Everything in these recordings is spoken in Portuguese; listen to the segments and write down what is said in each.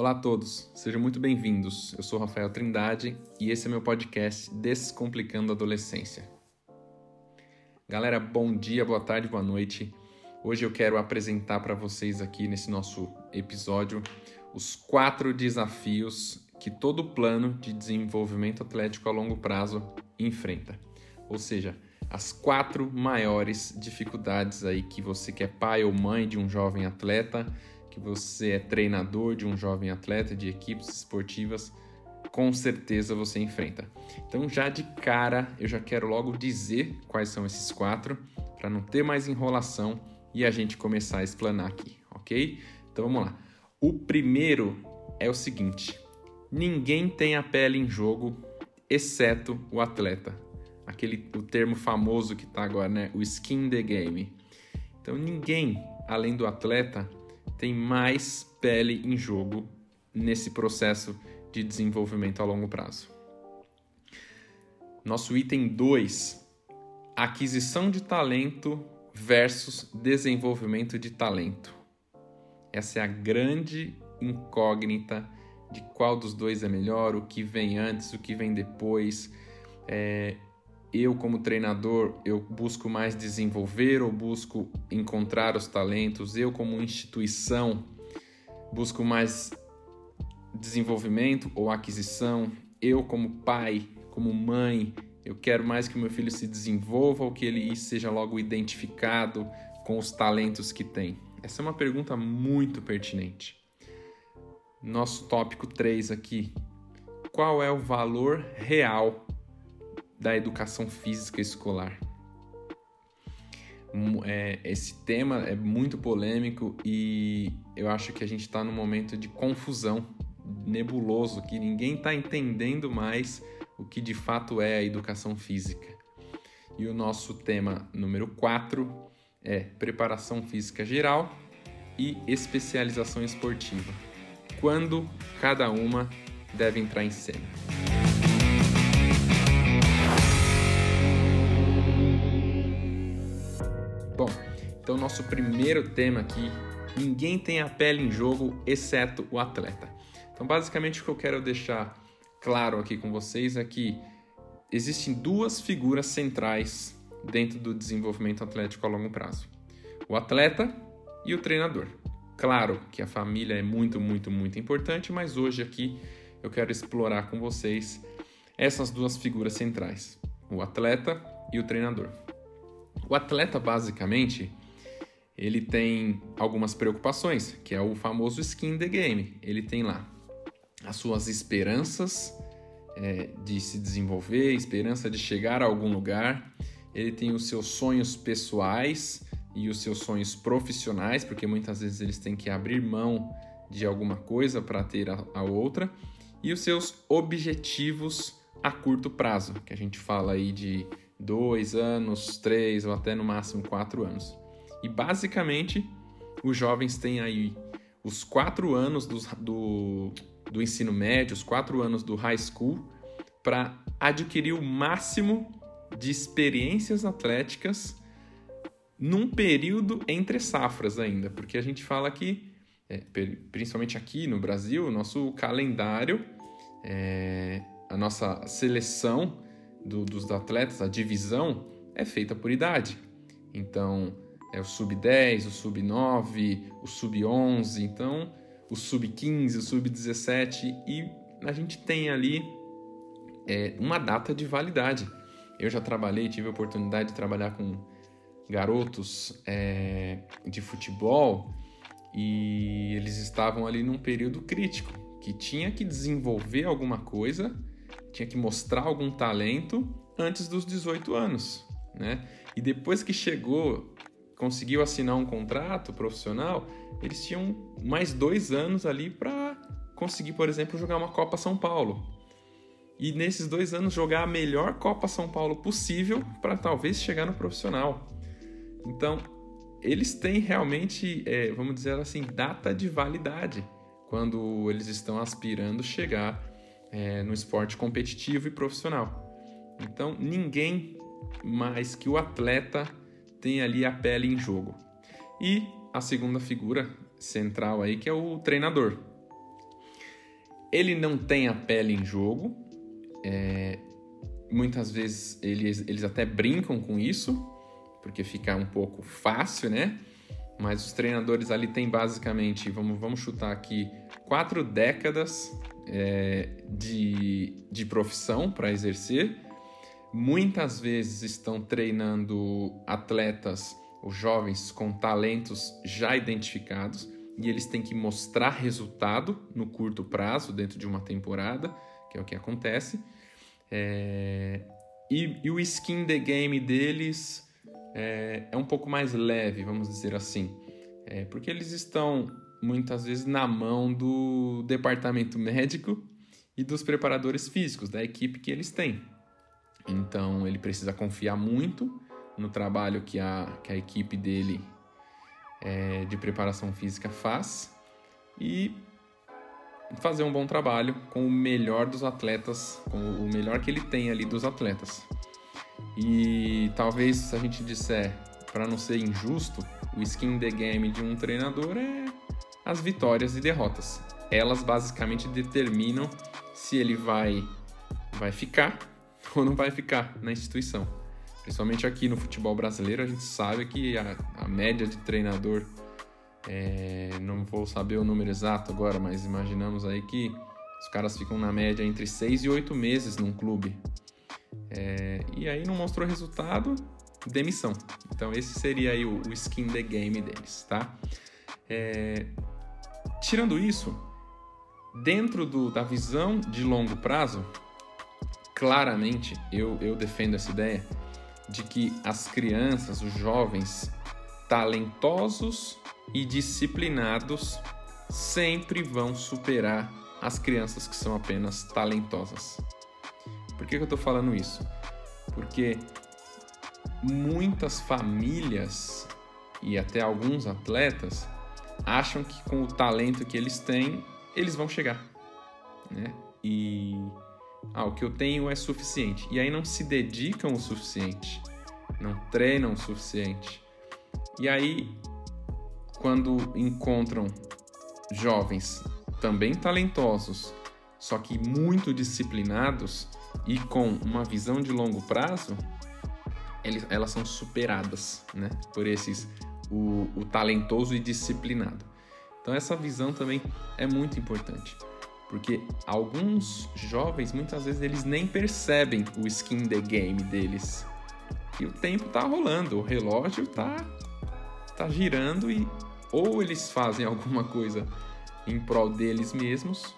Olá a todos, sejam muito bem-vindos. Eu sou Rafael Trindade e esse é meu podcast Descomplicando a Adolescência. Galera, bom dia, boa tarde, boa noite. Hoje eu quero apresentar para vocês aqui nesse nosso episódio os quatro desafios que todo plano de desenvolvimento atlético a longo prazo enfrenta. Ou seja, as quatro maiores dificuldades aí que você que é pai ou mãe de um jovem atleta, que você é treinador de um jovem atleta de equipes esportivas, com certeza você enfrenta. Então, já de cara, eu já quero logo dizer quais são esses quatro, para não ter mais enrolação e a gente começar a explanar aqui, ok? Então vamos lá. O primeiro é o seguinte: ninguém tem a pele em jogo, exceto o atleta aquele o termo famoso que está agora, né? O skin the game. Então ninguém, além do atleta, tem mais pele em jogo nesse processo de desenvolvimento a longo prazo. Nosso item 2, aquisição de talento versus desenvolvimento de talento. Essa é a grande incógnita de qual dos dois é melhor, o que vem antes, o que vem depois. É, eu como treinador eu busco mais desenvolver ou busco encontrar os talentos? Eu como instituição busco mais desenvolvimento ou aquisição? Eu como pai como mãe eu quero mais que meu filho se desenvolva ou que ele seja logo identificado com os talentos que tem? Essa é uma pergunta muito pertinente. Nosso tópico 3 aqui. Qual é o valor real da educação física escolar. É, esse tema é muito polêmico e eu acho que a gente está num momento de confusão, nebuloso, que ninguém está entendendo mais o que de fato é a educação física. E o nosso tema número 4 é preparação física geral e especialização esportiva. Quando cada uma deve entrar em cena. Então, nosso primeiro tema aqui: ninguém tem a pele em jogo exceto o atleta. Então, basicamente, o que eu quero deixar claro aqui com vocês é que existem duas figuras centrais dentro do desenvolvimento atlético a longo prazo: o atleta e o treinador. Claro que a família é muito, muito, muito importante, mas hoje aqui eu quero explorar com vocês essas duas figuras centrais: o atleta e o treinador. O atleta, basicamente, ele tem algumas preocupações, que é o famoso skin the game. Ele tem lá as suas esperanças é, de se desenvolver, esperança de chegar a algum lugar. Ele tem os seus sonhos pessoais e os seus sonhos profissionais, porque muitas vezes eles têm que abrir mão de alguma coisa para ter a, a outra. E os seus objetivos a curto prazo, que a gente fala aí de dois anos, três ou até no máximo quatro anos. E basicamente, os jovens têm aí os quatro anos do, do, do ensino médio, os quatro anos do high school, para adquirir o máximo de experiências atléticas num período entre safras ainda, porque a gente fala que, é, principalmente aqui no Brasil, nosso calendário, é, a nossa seleção do, dos atletas, a divisão, é feita por idade. Então, é o sub-10, o sub-9, o sub-11, então o sub-15, o sub-17 e a gente tem ali é, uma data de validade. Eu já trabalhei, tive a oportunidade de trabalhar com garotos é, de futebol e eles estavam ali num período crítico, que tinha que desenvolver alguma coisa, tinha que mostrar algum talento antes dos 18 anos, né? E depois que chegou conseguiu assinar um contrato profissional, eles tinham mais dois anos ali para conseguir, por exemplo, jogar uma Copa São Paulo. E nesses dois anos jogar a melhor Copa São Paulo possível para talvez chegar no profissional. Então, eles têm realmente, é, vamos dizer assim, data de validade quando eles estão aspirando chegar é, no esporte competitivo e profissional. Então, ninguém mais que o atleta tem ali a pele em jogo. E a segunda figura central aí que é o treinador. ele não tem a pele em jogo. É, muitas vezes eles, eles até brincam com isso, porque fica um pouco fácil, né? Mas os treinadores ali têm basicamente, vamos, vamos chutar aqui, quatro décadas é, de, de profissão para exercer. Muitas vezes estão treinando atletas ou jovens com talentos já identificados e eles têm que mostrar resultado no curto prazo, dentro de uma temporada, que é o que acontece. É... E, e, o skin the game deles é, é, um pouco mais leve, vamos dizer assim, é, porque eles estão muitas vezes na mão do departamento médico e dos preparadores físicos, da equipe que eles têm. Então ele precisa confiar muito no trabalho que a, que a equipe dele é, de preparação física faz e fazer um bom trabalho com o melhor dos atletas, com o melhor que ele tem ali dos atletas. E talvez se a gente disser, para não ser injusto, o skin the game de um treinador é as vitórias e derrotas. Elas basicamente determinam se ele vai vai ficar ou não vai ficar na instituição. Principalmente aqui no futebol brasileiro, a gente sabe que a, a média de treinador, é, não vou saber o número exato agora, mas imaginamos aí que os caras ficam na média entre 6 e 8 meses num clube. É, e aí não mostrou resultado, demissão. Então esse seria aí o, o skin the game deles, tá? É, tirando isso, dentro do, da visão de longo prazo, claramente eu, eu defendo essa ideia de que as crianças, os jovens talentosos e disciplinados sempre vão superar as crianças que são apenas talentosas. Por que, que eu estou falando isso? Porque muitas famílias e até alguns atletas acham que com o talento que eles têm, eles vão chegar. Né? E ah, o que eu tenho é suficiente. E aí não se dedicam o suficiente, não treinam o suficiente. E aí, quando encontram jovens também talentosos, só que muito disciplinados e com uma visão de longo prazo, elas são superadas né, por esses, o, o talentoso e disciplinado. Então, essa visão também é muito importante. Porque alguns jovens, muitas vezes, eles nem percebem o skin the game deles. E o tempo tá rolando, o relógio tá, tá girando e ou eles fazem alguma coisa em prol deles mesmos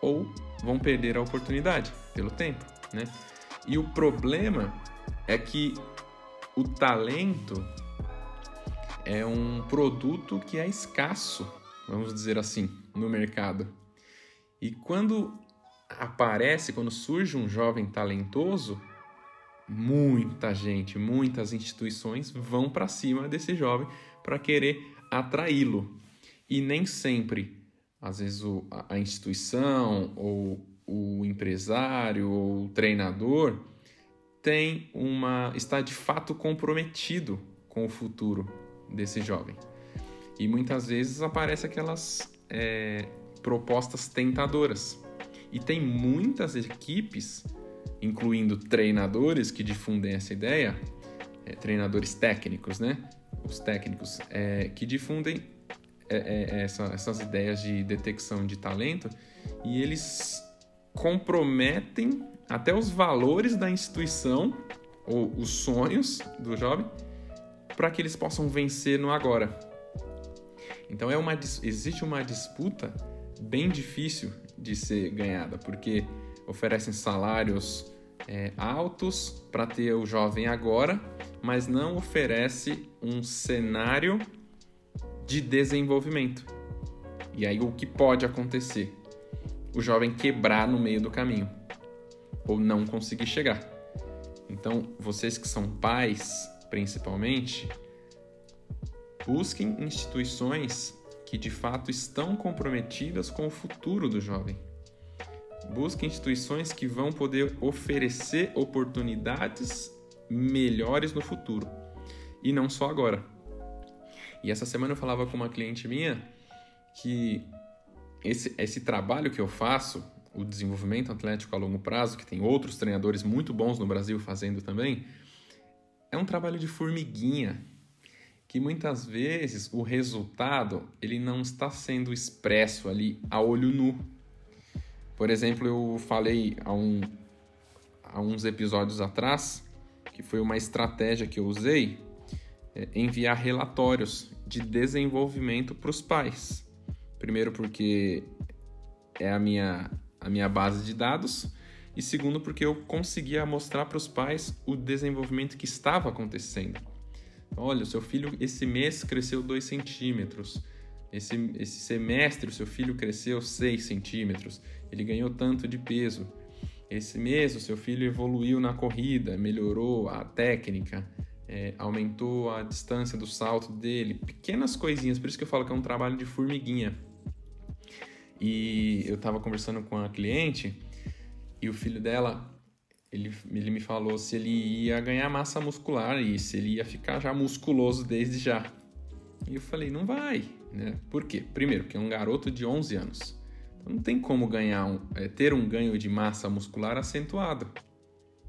ou vão perder a oportunidade pelo tempo, né? E o problema é que o talento é um produto que é escasso, vamos dizer assim, no mercado. E quando aparece, quando surge um jovem talentoso, muita gente, muitas instituições vão para cima desse jovem para querer atraí-lo. E nem sempre, às vezes, o, a instituição ou o empresário ou o treinador tem uma está de fato comprometido com o futuro desse jovem. E muitas vezes aparece aquelas é, propostas tentadoras. E tem muitas equipes, incluindo treinadores que difundem essa ideia, é, treinadores técnicos, né? Os técnicos é, que difundem é, é, essa, essas ideias de detecção de talento e eles comprometem até os valores da instituição ou os sonhos do jovem para que eles possam vencer no agora. Então é uma, existe uma disputa bem difícil de ser ganhada, porque oferecem salários é, altos para ter o jovem agora, mas não oferece um cenário de desenvolvimento. E aí o que pode acontecer? O jovem quebrar no meio do caminho ou não conseguir chegar. Então, vocês que são pais, principalmente, busquem instituições que de fato estão comprometidas com o futuro do jovem. Busque instituições que vão poder oferecer oportunidades melhores no futuro e não só agora. E essa semana eu falava com uma cliente minha que esse, esse trabalho que eu faço, o desenvolvimento atlético a longo prazo, que tem outros treinadores muito bons no Brasil fazendo também, é um trabalho de formiguinha, que muitas vezes o resultado ele não está sendo expresso ali a olho nu. Por exemplo, eu falei há, um, há uns episódios atrás que foi uma estratégia que eu usei é enviar relatórios de desenvolvimento para os pais. Primeiro porque é a minha, a minha base de dados e segundo porque eu conseguia mostrar para os pais o desenvolvimento que estava acontecendo. Olha, o seu filho esse mês cresceu 2 centímetros. Esse, esse semestre o seu filho cresceu 6 centímetros. Ele ganhou tanto de peso. Esse mês o seu filho evoluiu na corrida, melhorou a técnica, é, aumentou a distância do salto dele. Pequenas coisinhas, por isso que eu falo que é um trabalho de formiguinha. E eu estava conversando com a cliente e o filho dela, ele, ele me falou se ele ia ganhar massa muscular e se ele ia ficar já musculoso desde já. E eu falei, não vai, né? Por quê? Primeiro, porque é um garoto de 11 anos. Então não tem como ganhar um, é, ter um ganho de massa muscular acentuado.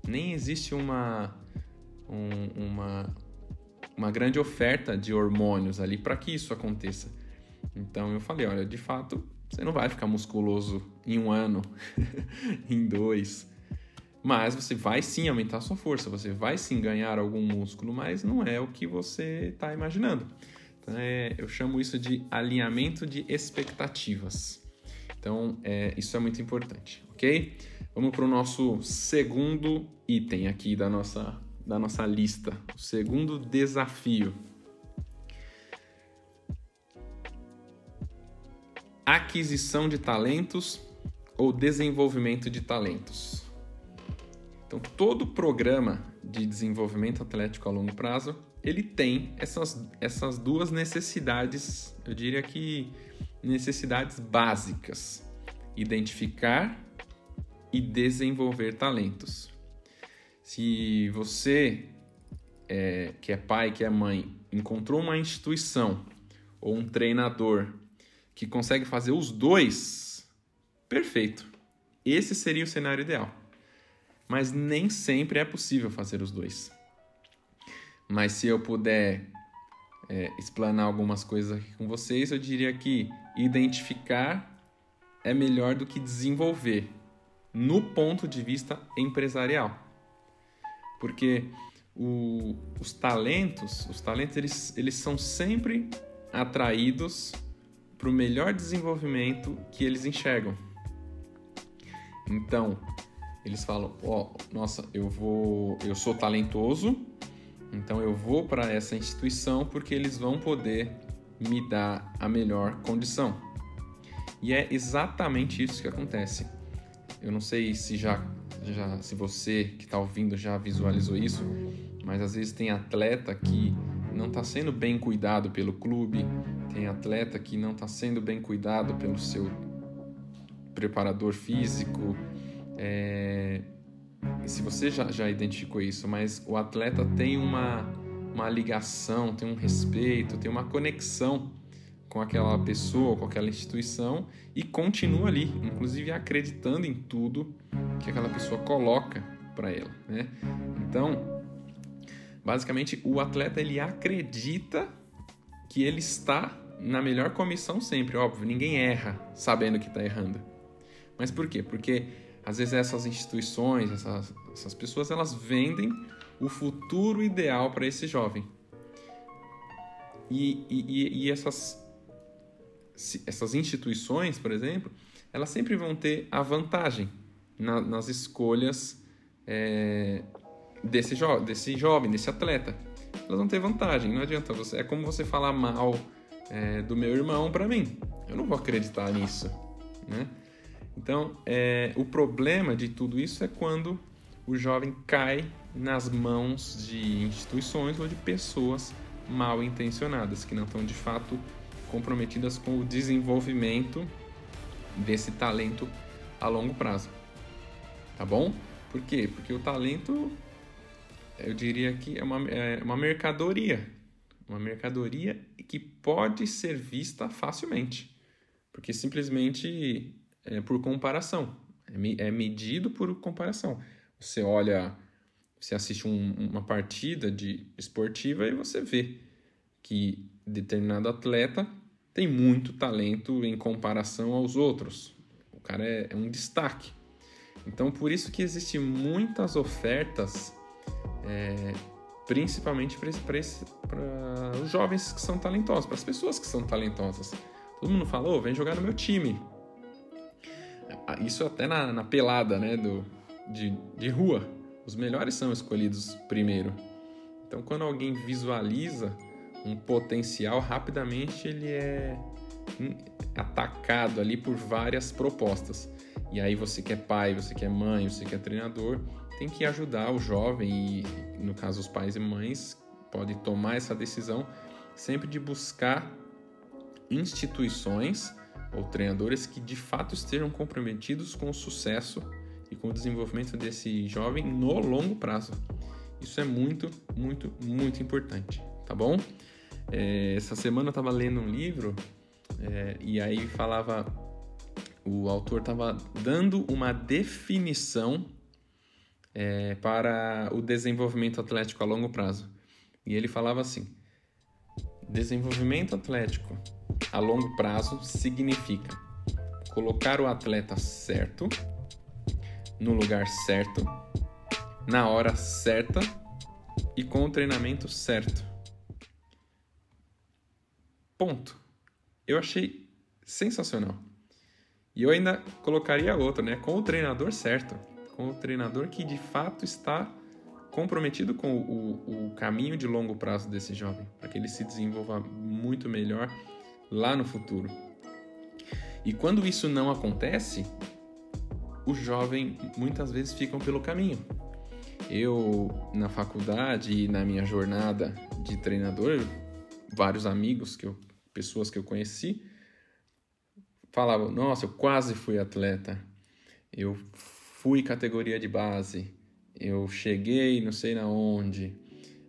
Nem existe uma, um, uma, uma grande oferta de hormônios ali para que isso aconteça. Então eu falei, olha, de fato você não vai ficar musculoso em um ano, em dois. Mas você vai sim aumentar a sua força, você vai sim ganhar algum músculo, mas não é o que você está imaginando. Então, é, eu chamo isso de alinhamento de expectativas. Então, é, isso é muito importante, ok? Vamos para o nosso segundo item aqui da nossa, da nossa lista, o segundo desafio. aquisição de talentos ou desenvolvimento de talentos. Então, todo programa de desenvolvimento atlético a longo prazo, ele tem essas, essas duas necessidades, eu diria que necessidades básicas: identificar e desenvolver talentos. Se você é, que é pai, que é mãe, encontrou uma instituição ou um treinador que consegue fazer os dois, perfeito. Esse seria o cenário ideal. Mas nem sempre é possível fazer os dois. Mas se eu puder é, explanar algumas coisas aqui com vocês, eu diria que identificar é melhor do que desenvolver no ponto de vista empresarial. Porque o, os talentos, os talentos eles, eles são sempre atraídos para o melhor desenvolvimento que eles enxergam. Então, eles falam: "Ó, oh, nossa, eu vou, eu sou talentoso, então eu vou para essa instituição porque eles vão poder me dar a melhor condição". E é exatamente isso que acontece. Eu não sei se já, já se você que está ouvindo já visualizou isso, mas às vezes tem atleta que não está sendo bem cuidado pelo clube, tem atleta que não está sendo bem cuidado pelo seu preparador físico. É... Se você já, já identificou isso, mas o atleta tem uma, uma ligação, tem um respeito, tem uma conexão com aquela pessoa, com aquela instituição e continua ali, inclusive acreditando em tudo que aquela pessoa coloca para ela, né? Então, Basicamente, o atleta ele acredita que ele está na melhor comissão sempre, óbvio, ninguém erra sabendo que está errando. Mas por quê? Porque às vezes essas instituições, essas, essas pessoas, elas vendem o futuro ideal para esse jovem. E, e, e essas, essas instituições, por exemplo, elas sempre vão ter a vantagem na, nas escolhas é, desse, jo desse jovem, desse atleta. Elas vão ter vantagem, não adianta você. É como você falar mal é, do meu irmão para mim. Eu não vou acreditar nisso, né? Então, é, o problema de tudo isso é quando o jovem cai nas mãos de instituições ou de pessoas mal intencionadas, que não estão de fato comprometidas com o desenvolvimento desse talento a longo prazo. Tá bom? Por quê? Porque o talento eu diria que é uma, é uma mercadoria. Uma mercadoria que pode ser vista facilmente. porque simplesmente é por comparação, é, é medido por comparação. Você olha, você assiste um, uma partida de esportiva e você vê que determinado atleta tem muito talento em comparação aos outros. O cara é, é um destaque. Então, por isso que existem muitas ofertas, é, principalmente para os jovens que são talentosos, para as pessoas que são talentosas. Todo mundo falou, oh, vem jogar no meu time. Ah, isso até na, na pelada né, do, de, de rua. Os melhores são escolhidos primeiro. Então, quando alguém visualiza um potencial, rapidamente ele é atacado ali por várias propostas. E aí você que é pai, você que é mãe, você que é treinador, tem que ajudar o jovem e, no caso, os pais e mães podem tomar essa decisão sempre de buscar instituições ou treinadores que de fato estejam comprometidos com o sucesso e com o desenvolvimento desse jovem no longo prazo. Isso é muito, muito, muito importante, tá bom? É, essa semana eu estava lendo um livro é, e aí falava, o autor estava dando uma definição é, para o desenvolvimento atlético a longo prazo. E ele falava assim: desenvolvimento atlético a longo prazo significa colocar o atleta certo, no lugar certo, na hora certa e com o treinamento certo. Ponto. Eu achei sensacional. E eu ainda colocaria outra, né? Com o treinador certo. Com o treinador que de fato está comprometido com o, o caminho de longo prazo desse jovem, para que ele se desenvolva muito melhor lá no futuro. E quando isso não acontece, o jovem muitas vezes ficam pelo caminho. Eu, na faculdade e na minha jornada de treinador, vários amigos que eu pessoas que eu conheci falavam: Nossa, eu quase fui atleta, eu fui categoria de base, eu cheguei não sei na onde.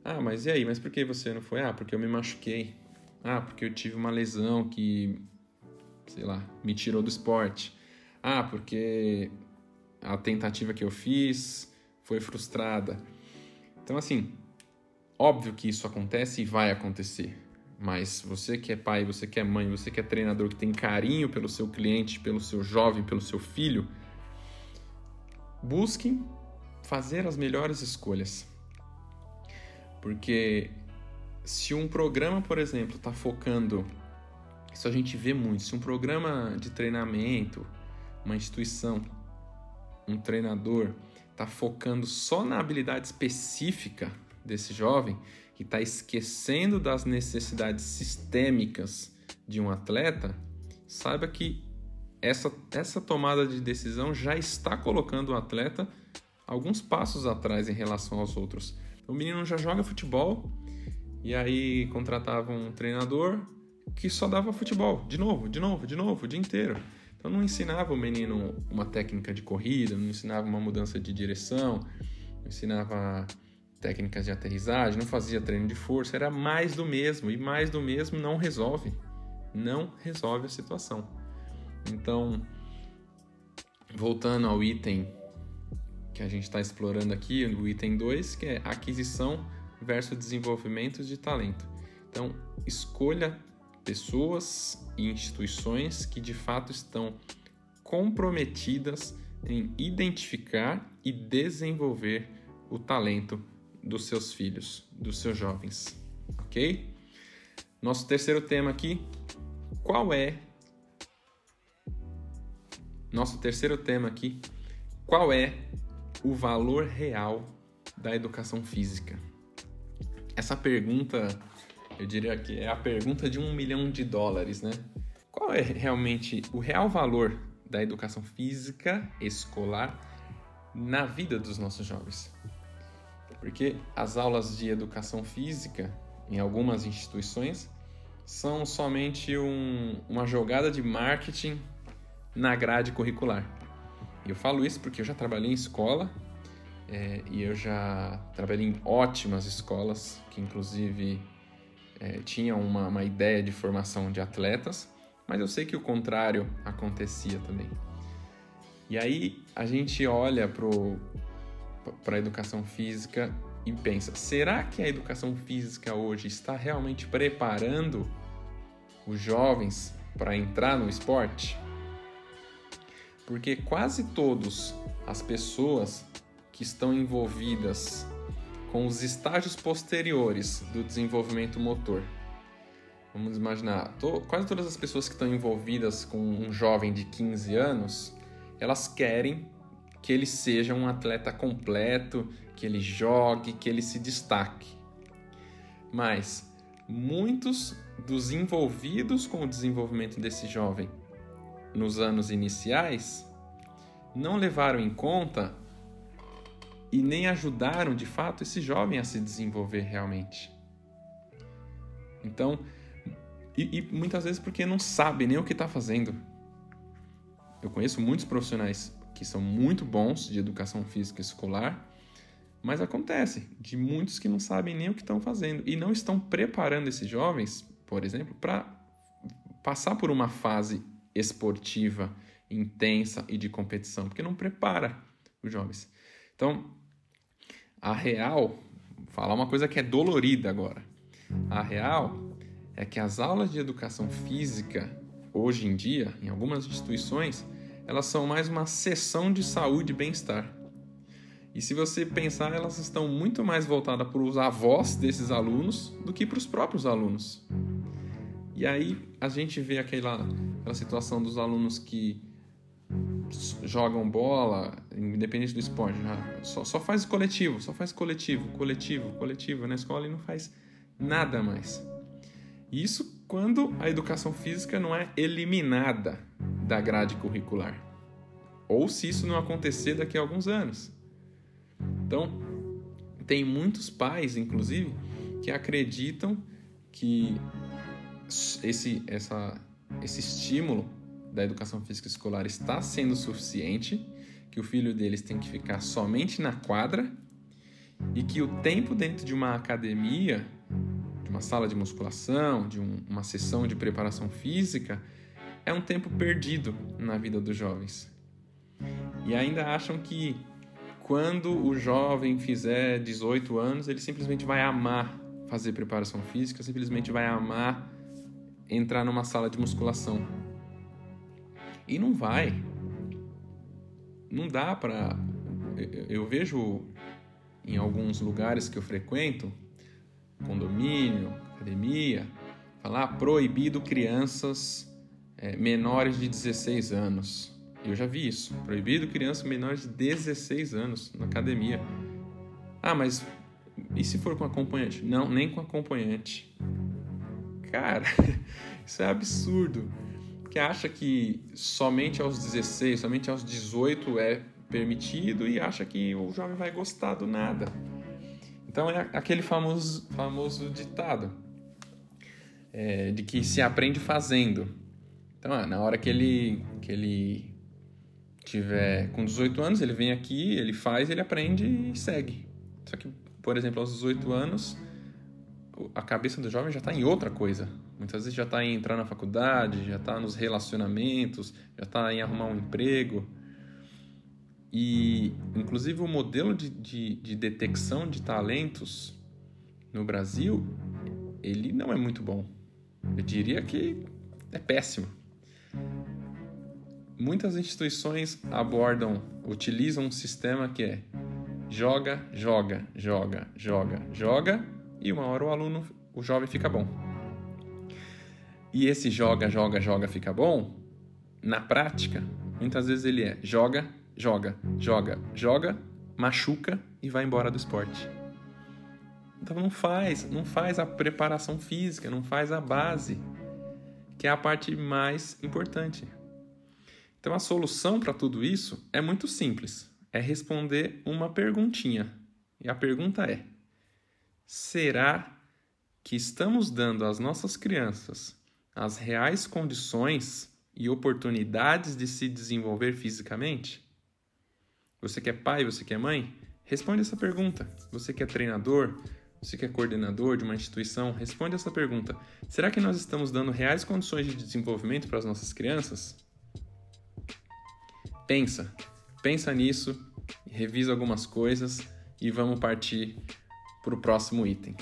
Ah, mas e aí? Mas por que você não foi? Ah, porque eu me machuquei. Ah, porque eu tive uma lesão que, sei lá, me tirou do esporte. Ah, porque a tentativa que eu fiz foi frustrada. Então, assim, óbvio que isso acontece e vai acontecer. Mas você que é pai, você que é mãe, você que é treinador, que tem carinho pelo seu cliente, pelo seu jovem, pelo seu filho, busquem fazer as melhores escolhas. Porque se um programa, por exemplo, está focando, isso a gente vê muito, se um programa de treinamento, uma instituição, um treinador está focando só na habilidade específica desse jovem, que está esquecendo das necessidades sistêmicas de um atleta, saiba que essa, essa tomada de decisão já está colocando o atleta alguns passos atrás em relação aos outros. O menino já joga futebol e aí contratava um treinador que só dava futebol, de novo, de novo, de novo, o dia inteiro. Então não ensinava o menino uma técnica de corrida, não ensinava uma mudança de direção, não ensinava técnicas de aterrissagem, não fazia treino de força, era mais do mesmo e mais do mesmo não resolve, não resolve a situação. Então, voltando ao item que a gente está explorando aqui, o item 2, que é aquisição versus desenvolvimento de talento. Então, escolha pessoas e instituições que de fato estão comprometidas em identificar e desenvolver o talento dos seus filhos, dos seus jovens, ok? Nosso terceiro tema aqui, qual é? Nosso terceiro tema aqui, qual é o valor real da educação física? Essa pergunta, eu diria que é a pergunta de um milhão de dólares, né? Qual é realmente o real valor da educação física escolar na vida dos nossos jovens? Porque as aulas de educação física em algumas instituições são somente um, uma jogada de marketing na grade curricular. Eu falo isso porque eu já trabalhei em escola é, e eu já trabalhei em ótimas escolas que, inclusive, é, tinham uma, uma ideia de formação de atletas, mas eu sei que o contrário acontecia também. E aí a gente olha para a educação física e pensa: será que a educação física hoje está realmente preparando os jovens para entrar no esporte? Porque quase todas as pessoas que estão envolvidas com os estágios posteriores do desenvolvimento motor. Vamos imaginar, to, quase todas as pessoas que estão envolvidas com um jovem de 15 anos, elas querem que ele seja um atleta completo, que ele jogue, que ele se destaque. Mas muitos dos envolvidos com o desenvolvimento desse jovem nos anos iniciais não levaram em conta e nem ajudaram de fato esse jovem a se desenvolver realmente. Então, e, e muitas vezes porque não sabe nem o que está fazendo. Eu conheço muitos profissionais que são muito bons de educação física escolar, mas acontece de muitos que não sabem nem o que estão fazendo e não estão preparando esses jovens, por exemplo, para passar por uma fase esportiva intensa e de competição, porque não prepara os jovens. Então, a real, falar uma coisa que é dolorida agora. A real é que as aulas de educação física hoje em dia, em algumas instituições, elas são mais uma sessão de saúde e bem-estar. E se você pensar, elas estão muito mais voltadas para os avós desses alunos do que para os próprios alunos. E aí a gente vê aquela, aquela situação dos alunos que jogam bola, independente do esporte, só, só faz coletivo, só faz coletivo, coletivo, coletivo na escola e não faz nada mais. Isso quando a educação física não é eliminada da grade curricular. Ou se isso não acontecer daqui a alguns anos. Então, tem muitos pais, inclusive, que acreditam que esse, essa, esse estímulo da educação física escolar está sendo suficiente, que o filho deles tem que ficar somente na quadra e que o tempo dentro de uma academia, de uma sala de musculação, de um, uma sessão de preparação física, é um tempo perdido na vida dos jovens. E ainda acham que quando o jovem fizer 18 anos, ele simplesmente vai amar fazer preparação física, simplesmente vai amar entrar numa sala de musculação. E não vai. Não dá para. Eu vejo em alguns lugares que eu frequento, condomínio, academia, falar proibido crianças é, menores de 16 anos. Eu já vi isso. Proibido crianças menores de 16 anos na academia. Ah, mas e se for com acompanhante? Não, nem com acompanhante. Cara, isso é absurdo que acha que somente aos 16, somente aos 18 é permitido e acha que o jovem vai gostar do nada. Então é aquele famoso, famoso ditado é, de que se aprende fazendo. Então, ah, na hora que ele, que ele tiver com 18 anos, ele vem aqui, ele faz, ele aprende e segue. Só que, por exemplo, aos 18 anos, a cabeça do jovem já está em outra coisa. Muitas vezes já está em entrar na faculdade, já está nos relacionamentos, já está em arrumar um emprego. E, inclusive, o modelo de, de, de detecção de talentos no Brasil, ele não é muito bom. Eu diria que é péssimo. Muitas instituições abordam, utilizam um sistema que é joga, joga, joga, joga, joga, e uma hora o aluno, o jovem fica bom. E esse joga, joga, joga, fica bom, na prática, muitas vezes ele é joga, joga, joga, joga, machuca e vai embora do esporte. Então não faz, não faz a preparação física, não faz a base, que é a parte mais importante. Então a solução para tudo isso é muito simples, é responder uma perguntinha. E a pergunta é: será que estamos dando às nossas crianças as reais condições e oportunidades de se desenvolver fisicamente? Você que é pai, você que é mãe? Responde essa pergunta. Você que é treinador, você que é coordenador de uma instituição, responde essa pergunta: será que nós estamos dando reais condições de desenvolvimento para as nossas crianças? Pensa, pensa nisso, revisa algumas coisas e vamos partir para o próximo item.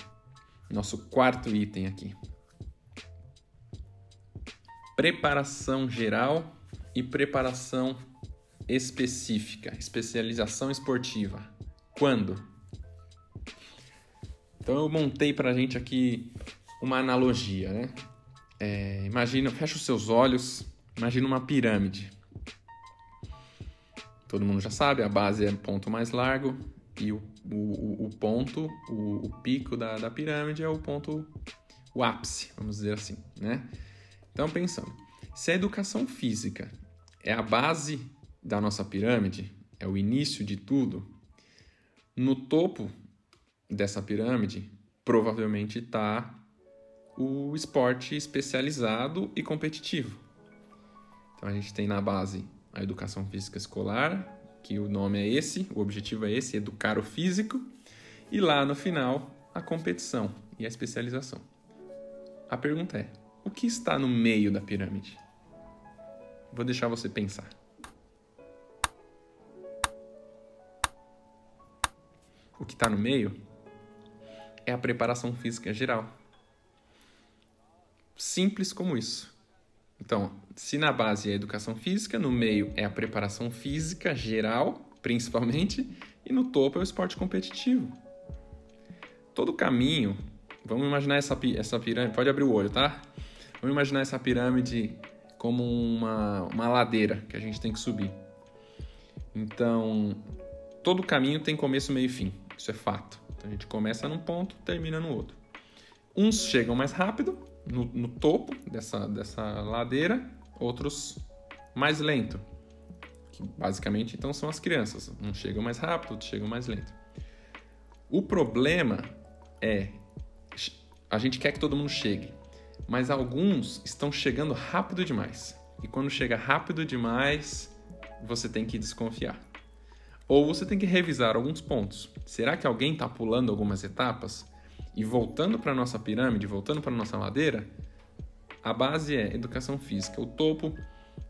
Nosso quarto item aqui. Preparação geral e preparação específica, especialização esportiva. Quando? Então eu montei para a gente aqui uma analogia, né? É, imagina, fecha os seus olhos, imagina uma pirâmide. Todo mundo já sabe, a base é ponto mais largo e o, o, o ponto, o, o pico da, da pirâmide é o ponto, o ápice, vamos dizer assim, né? Então pensando, se a educação física é a base da nossa pirâmide, é o início de tudo, no topo dessa pirâmide provavelmente está o esporte especializado e competitivo. Então a gente tem na base a educação física escolar, que o nome é esse, o objetivo é esse, educar o físico, e lá no final a competição e a especialização. A pergunta é: o que está no meio da pirâmide? Vou deixar você pensar. O que está no meio é a preparação física geral. Simples como isso. Então, se na base é a educação física, no meio é a preparação física geral, principalmente, e no topo é o esporte competitivo. Todo caminho, vamos imaginar essa, essa pirâmide, pode abrir o olho, tá? Vamos imaginar essa pirâmide como uma, uma ladeira que a gente tem que subir. Então, todo caminho tem começo, meio e fim. Isso é fato. Então, a gente começa num ponto, termina no outro. Uns chegam mais rápido, no, no topo dessa, dessa ladeira, outros mais lento. Que basicamente, então, são as crianças. Uns chegam mais rápido, outros chegam mais lento. O problema é, a gente quer que todo mundo chegue mas alguns estão chegando rápido demais. E quando chega rápido demais, você tem que desconfiar. Ou você tem que revisar alguns pontos. Será que alguém está pulando algumas etapas? E voltando para nossa pirâmide, voltando para nossa ladeira, a base é educação física, o topo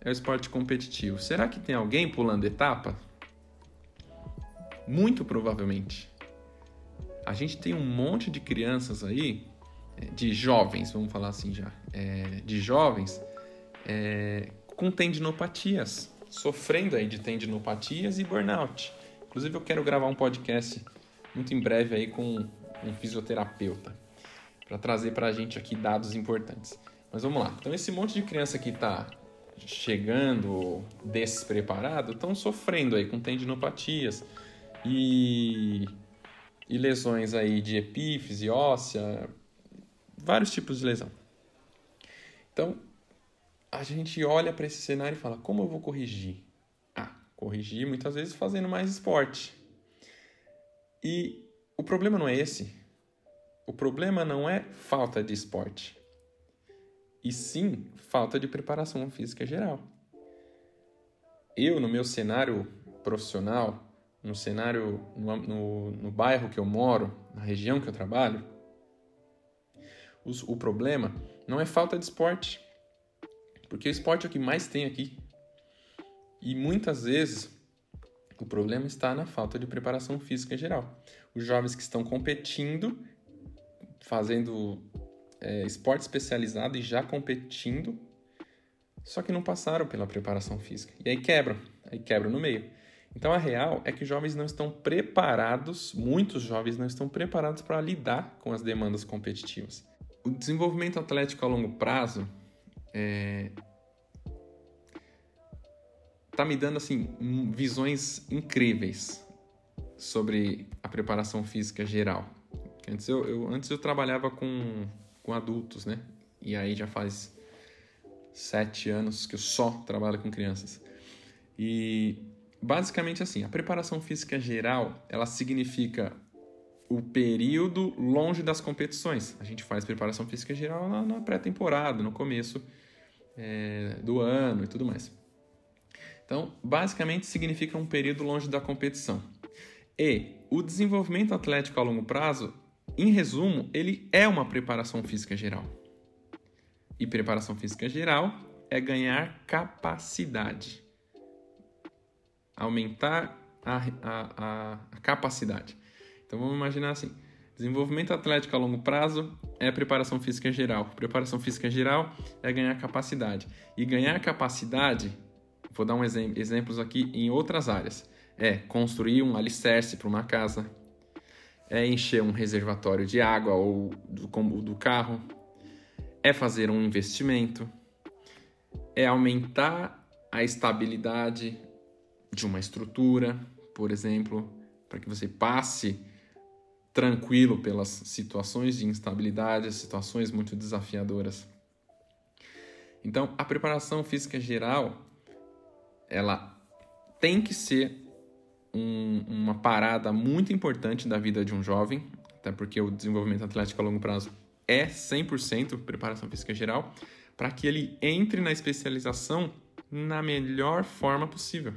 é o esporte competitivo. Será que tem alguém pulando etapa? Muito provavelmente. A gente tem um monte de crianças aí de jovens, vamos falar assim já, é, de jovens é, com tendinopatias, sofrendo aí de tendinopatias e burnout. Inclusive eu quero gravar um podcast muito em breve aí com um fisioterapeuta para trazer para a gente aqui dados importantes. Mas vamos lá. Então esse monte de criança que está chegando despreparado estão sofrendo aí com tendinopatias e, e lesões aí de epífise óssea, vários tipos de lesão. Então, a gente olha para esse cenário e fala: como eu vou corrigir? Ah, corrigir muitas vezes fazendo mais esporte. E o problema não é esse. O problema não é falta de esporte, e sim falta de preparação física geral. Eu, no meu cenário profissional, no cenário, no, no, no bairro que eu moro, na região que eu trabalho, o problema não é falta de esporte, porque o esporte é o que mais tem aqui. E muitas vezes o problema está na falta de preparação física geral. Os jovens que estão competindo, fazendo é, esporte especializado e já competindo, só que não passaram pela preparação física. E aí quebram, aí quebram no meio. Então a real é que os jovens não estão preparados, muitos jovens não estão preparados para lidar com as demandas competitivas o desenvolvimento atlético a longo prazo é, tá me dando assim visões incríveis sobre a preparação física geral. Antes eu, eu, antes eu trabalhava com, com adultos, né? E aí já faz sete anos que eu só trabalho com crianças. E basicamente assim, a preparação física geral ela significa o período longe das competições. A gente faz preparação física geral na, na pré-temporada, no começo é, do ano e tudo mais. Então, basicamente significa um período longe da competição. E o desenvolvimento atlético a longo prazo em resumo, ele é uma preparação física geral. E preparação física geral é ganhar capacidade. Aumentar a, a, a, capacidade. Então vamos imaginar assim: desenvolvimento atlético a longo prazo é preparação física geral. Preparação física geral é ganhar capacidade. E ganhar capacidade, vou dar um exemplo, exemplos aqui em outras áreas. É construir um alicerce para uma casa, é encher um reservatório de água ou do, do carro, é fazer um investimento, é aumentar a estabilidade de uma estrutura, por exemplo, para que você passe tranquilo pelas situações de instabilidade, situações muito desafiadoras. Então, a preparação física geral, ela tem que ser um, uma parada muito importante da vida de um jovem, até porque o desenvolvimento atlético a longo prazo é 100% preparação física geral, para que ele entre na especialização na melhor forma possível.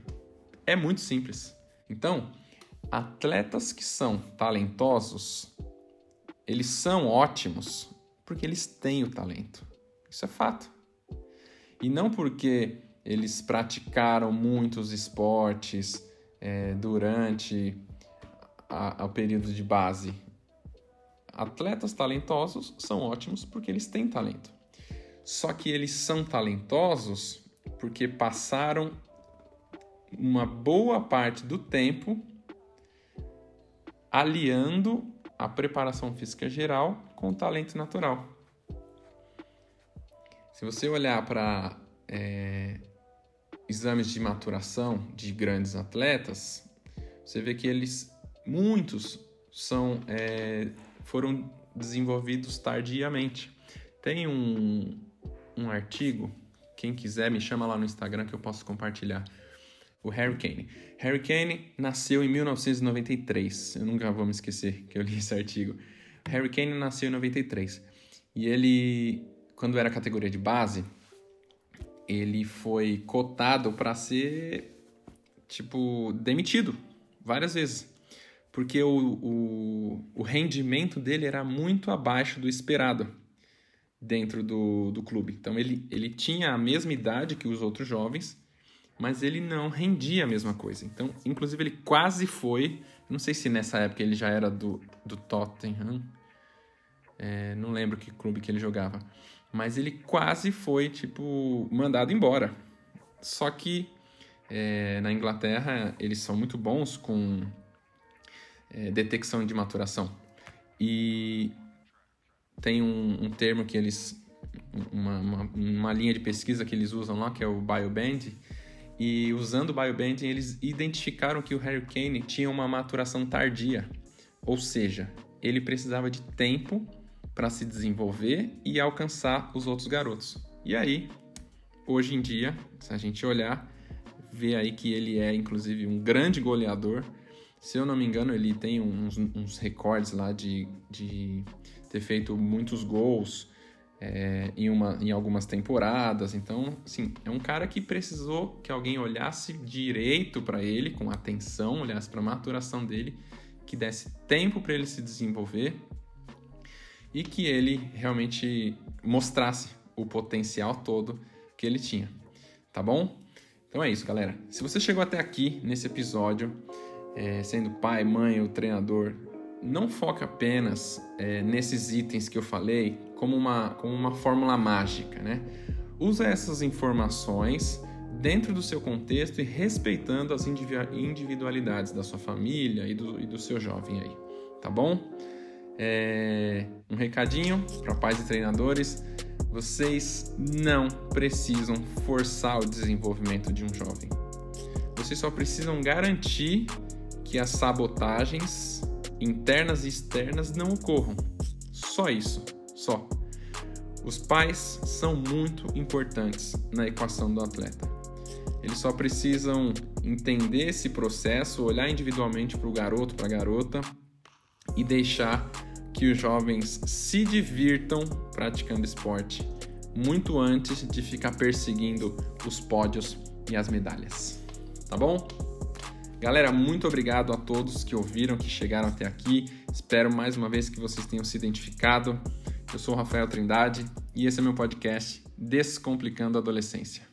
É muito simples. Então, atletas que são talentosos, eles são ótimos porque eles têm o talento. Isso é fato. E não porque eles praticaram muitos esportes é, durante o período de base. Atletas talentosos são ótimos porque eles têm talento. Só que eles são talentosos porque passaram uma boa parte do tempo aliando a preparação física geral com o talento natural. Se você olhar para é, exames de maturação de grandes atletas, você vê que eles, muitos, são, é, foram desenvolvidos tardiamente. Tem um, um artigo, quem quiser me chama lá no Instagram que eu posso compartilhar o Harry Kane. Harry Kane nasceu em 1993. Eu nunca vou me esquecer que eu li esse artigo. Harry Kane nasceu em 93. E ele, quando era categoria de base, ele foi cotado para ser, tipo, demitido várias vezes. Porque o, o, o rendimento dele era muito abaixo do esperado dentro do, do clube. Então ele, ele tinha a mesma idade que os outros jovens, mas ele não rendia a mesma coisa. Então, inclusive, ele quase foi. Não sei se nessa época ele já era do, do Tottenham. É, não lembro que clube que ele jogava. Mas ele quase foi, tipo, mandado embora. Só que é, na Inglaterra eles são muito bons com é, detecção de maturação. E tem um, um termo que eles. Uma, uma, uma linha de pesquisa que eles usam lá, que é o Bioband, e usando o biobanding, eles identificaram que o Harry Kane tinha uma maturação tardia, ou seja, ele precisava de tempo para se desenvolver e alcançar os outros garotos. E aí, hoje em dia, se a gente olhar, vê aí que ele é inclusive um grande goleador. Se eu não me engano, ele tem uns, uns recordes lá de, de ter feito muitos gols é, em, uma, em algumas temporadas. Então, assim, é um cara que precisou que alguém olhasse direito para ele, com atenção, olhasse para a maturação dele, que desse tempo para ele se desenvolver e que ele realmente mostrasse o potencial todo que ele tinha. Tá bom? Então é isso, galera. Se você chegou até aqui nesse episódio, é, sendo pai, mãe ou treinador, não foca apenas é, nesses itens que eu falei como uma, como uma fórmula mágica, né? Usa essas informações dentro do seu contexto e respeitando as individualidades da sua família e do, e do seu jovem aí, tá bom? É, um recadinho para pais e treinadores: vocês não precisam forçar o desenvolvimento de um jovem. Vocês só precisam garantir que as sabotagens internas e externas não ocorram. Só isso, só. Os pais são muito importantes na equação do atleta. Eles só precisam entender esse processo, olhar individualmente para o garoto, para a garota e deixar que os jovens se divirtam praticando esporte muito antes de ficar perseguindo os pódios e as medalhas. Tá bom? Galera, muito obrigado a todos que ouviram, que chegaram até aqui. Espero mais uma vez que vocês tenham se identificado. Eu sou o Rafael Trindade e esse é meu podcast Descomplicando a Adolescência.